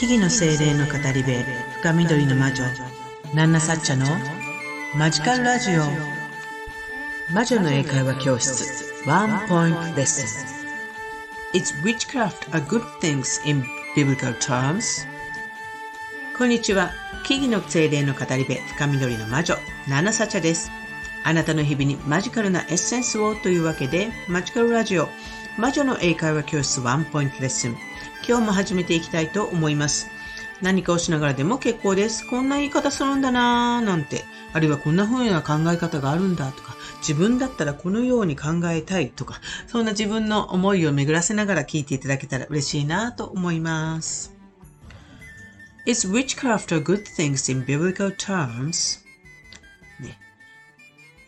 木々の精霊の語り部深緑の魔女ナンナサッチャのマジカルラジオ。魔女の英会話教室ワンポイントレッスン。Is witchcraft a good thing in biblical terms? こんにちは木々の精霊の語り部深緑の魔女ナンナサッチャです。あなたの日々にマジカルなエッセンスをというわけでマジカルラジオ魔女の英会話教室ワンポイントレッスン。今日も始めていきたいと思います。何かをしながらでも結構です。こんな言い方するんだなぁ、なんて。あるいはこんな風な考え方があるんだとか、自分だったらこのように考えたいとか、そんな自分の思いを巡らせながら聞いていただけたら嬉しいなと思います。Is witchcraft a good thing in biblical terms? ね。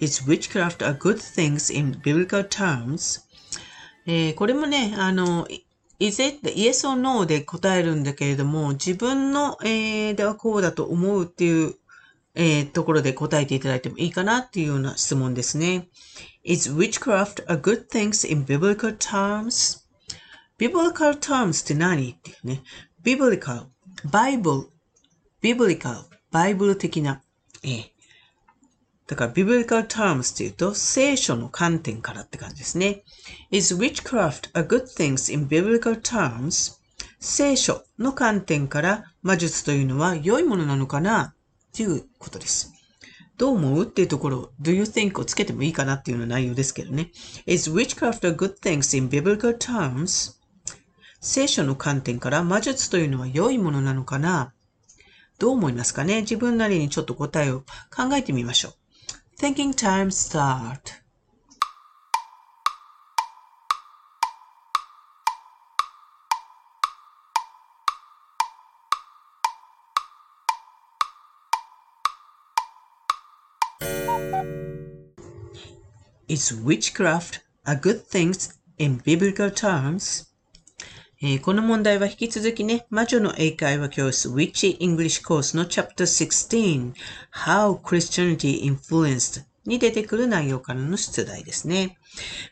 Is witchcraft a good thing in biblical terms? えー、これもね、あの、is it? イエス or no で答えるんだけれども、自分の、えー、ではこうだと思うっていう、えー、ところで答えていただいてもいいかなっていうような質問ですね。Is witchcraft a good thing in biblical terms? biblical terms って何っていうね。biblical, bible, biblical, バイブル的な、えー、だから、biblical terms っていうと、聖書の観点からって感じですね。Is witchcraft a good thing in biblical terms? 聖書の観点から魔術というのは良いものなのかなっていうことです。どう思うっていうところ、do you think をつけてもいいかなっていうような内容ですけどね。Is witchcraft a good thing in biblical terms? 聖書の観点から魔術というのは良いものなのかな？どう思いますかね？自分なりにちょっと答えを考えてみましょう。Thinking time start. Is witchcraft a good thing in biblical terms? えー、この問題は引き続きね、魔女の英会話教室 Witchy English Course の Chapter 16 How Christianity Influenced に出てくる内容からの出題ですね。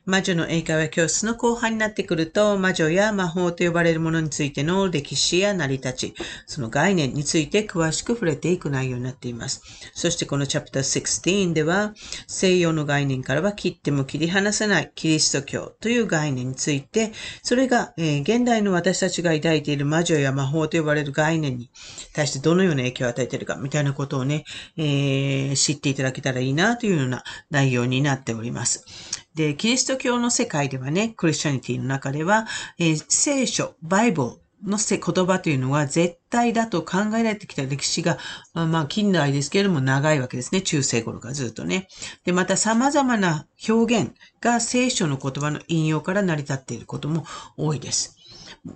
魔女の英会話教室の後半になってくると、魔女や魔法と呼ばれるものについての歴史や成り立ち、その概念について詳しく触れていく内容になっています。そしてこのチャプター16では、西洋の概念からは切っても切り離せないキリスト教という概念について、それが、えー、現代の私たちが抱いている魔女や魔法と呼ばれる概念に対してどのような影響を与えているか、みたいなことをね、えー、知っていただけたらいいなというような内容になっております。で、キリスト教の世界ではね、クリスチャニティの中では、えー、聖書、バイブルの言葉というのは絶対だと考えられてきた歴史が、まあ近代ですけれども長いわけですね。中世頃からずっとね。で、また様々な表現が聖書の言葉の引用から成り立っていることも多いです。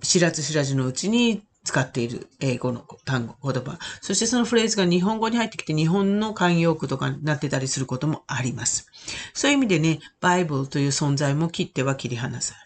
知らず知らずのうちに使っている英語の単語、言葉。そしてそのフレーズが日本語に入ってきて日本の慣用句とかになってたりすることもあります。そういう意味でね、バイブルという存在も切っては切り離さない。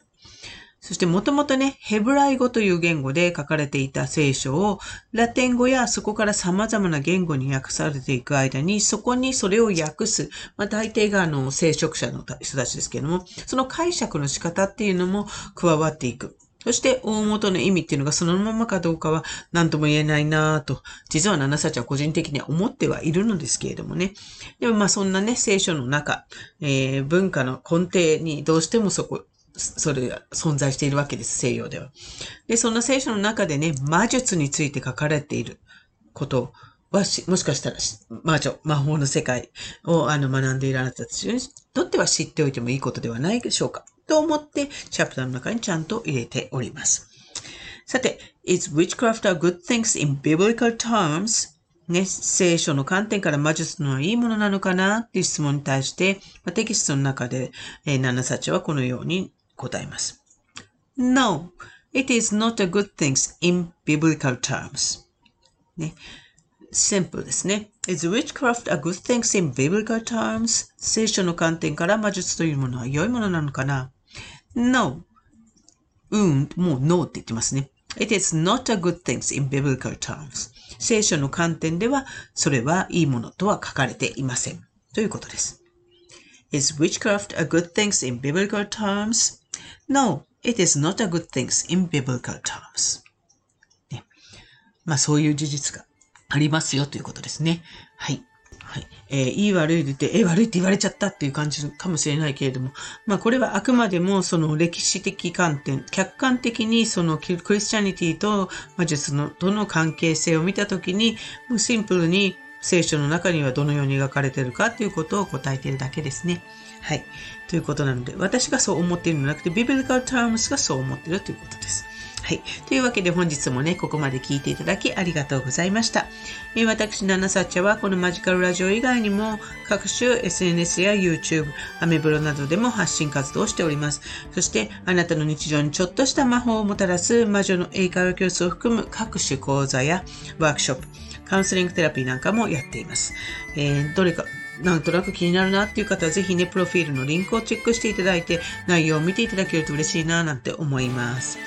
そしてもともとね、ヘブライ語という言語で書かれていた聖書を、ラテン語やそこから様々な言語に訳されていく間に、そこにそれを訳す、まあ大抵があの、聖職者の人たちですけども、その解釈の仕方っていうのも加わっていく。そして大元の意味っていうのがそのままかどうかは何とも言えないなぁと、実はナナサチは個人的には思ってはいるのですけれどもね。でもまあそんなね、聖書の中、えー、文化の根底にどうしてもそこ、それが存在しているわけです、西洋では。で、その聖書の中でね、魔術について書かれていることはもしかしたら魔女、魔法の世界をあの学んでいるあなたたちにとっては知っておいてもいいことではないでしょうか。と思って、チャプターの中にちゃんと入れております。さて、is witchcraft a good things in biblical terms? ね、聖書の観点から魔術のいいものなのかな？っていう質問に対して、ま、テキストの中で、えー、ナナサチはこのように答えます。No, it is not a good thing in biblical terms. ね、シンプルですね。Is witchcraft a good thing in biblical terms? 聖書の観点から魔術というものは良いものなのかな？No. うん、もう No って言ってますね。It is not a good thing in biblical terms. 聖書の観点では、それはいいものとは書かれていません。ということです。Is witchcraft a good thing in biblical terms? No, it is not a good thing in biblical terms. ねまあそういう事実がありますよということですね。はい。はい。えー、いい悪いで言って、えー、悪いって言われちゃったっていう感じかもしれないけれども、まあこれはあくまでもその歴史的観点、客観的にそのクリスチャニティと魔術のとの関係性を見たときに、もうシンプルに聖書の中にはどのように描かれているかということを答えているだけですね。はい。ということなので、私がそう思っているのではなくて、ビブリカルタームスがそう思っているということです。はい。というわけで本日もね、ここまで聞いていただきありがとうございました。え私、ナナサッチャはこのマジカルラジオ以外にも各種 SNS や YouTube、アメブロなどでも発信活動をしております。そして、あなたの日常にちょっとした魔法をもたらす魔女の英会話教室を含む各種講座やワークショップ、カウンセリングテラピーなんかもやっています。えー、どれかなんとなく気になるなっていう方はぜひね、プロフィールのリンクをチェックしていただいて、内容を見ていただけると嬉しいななんて思います。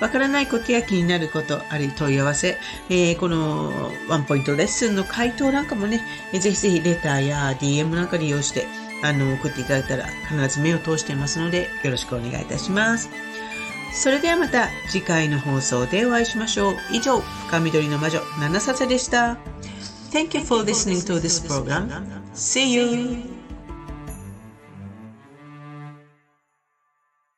わからないことや気になること、あるいは問い合わせ、えー、このワンポイントレッスンの回答なんかもね、ぜひぜひレターや DM なんか利用して、あの、送っていただいたら必ず目を通していますので、よろしくお願いいたします。それではまた次回の放送でお会いしましょう。以上、深緑の魔女、七さでした。Thank you for listening to this program. See you!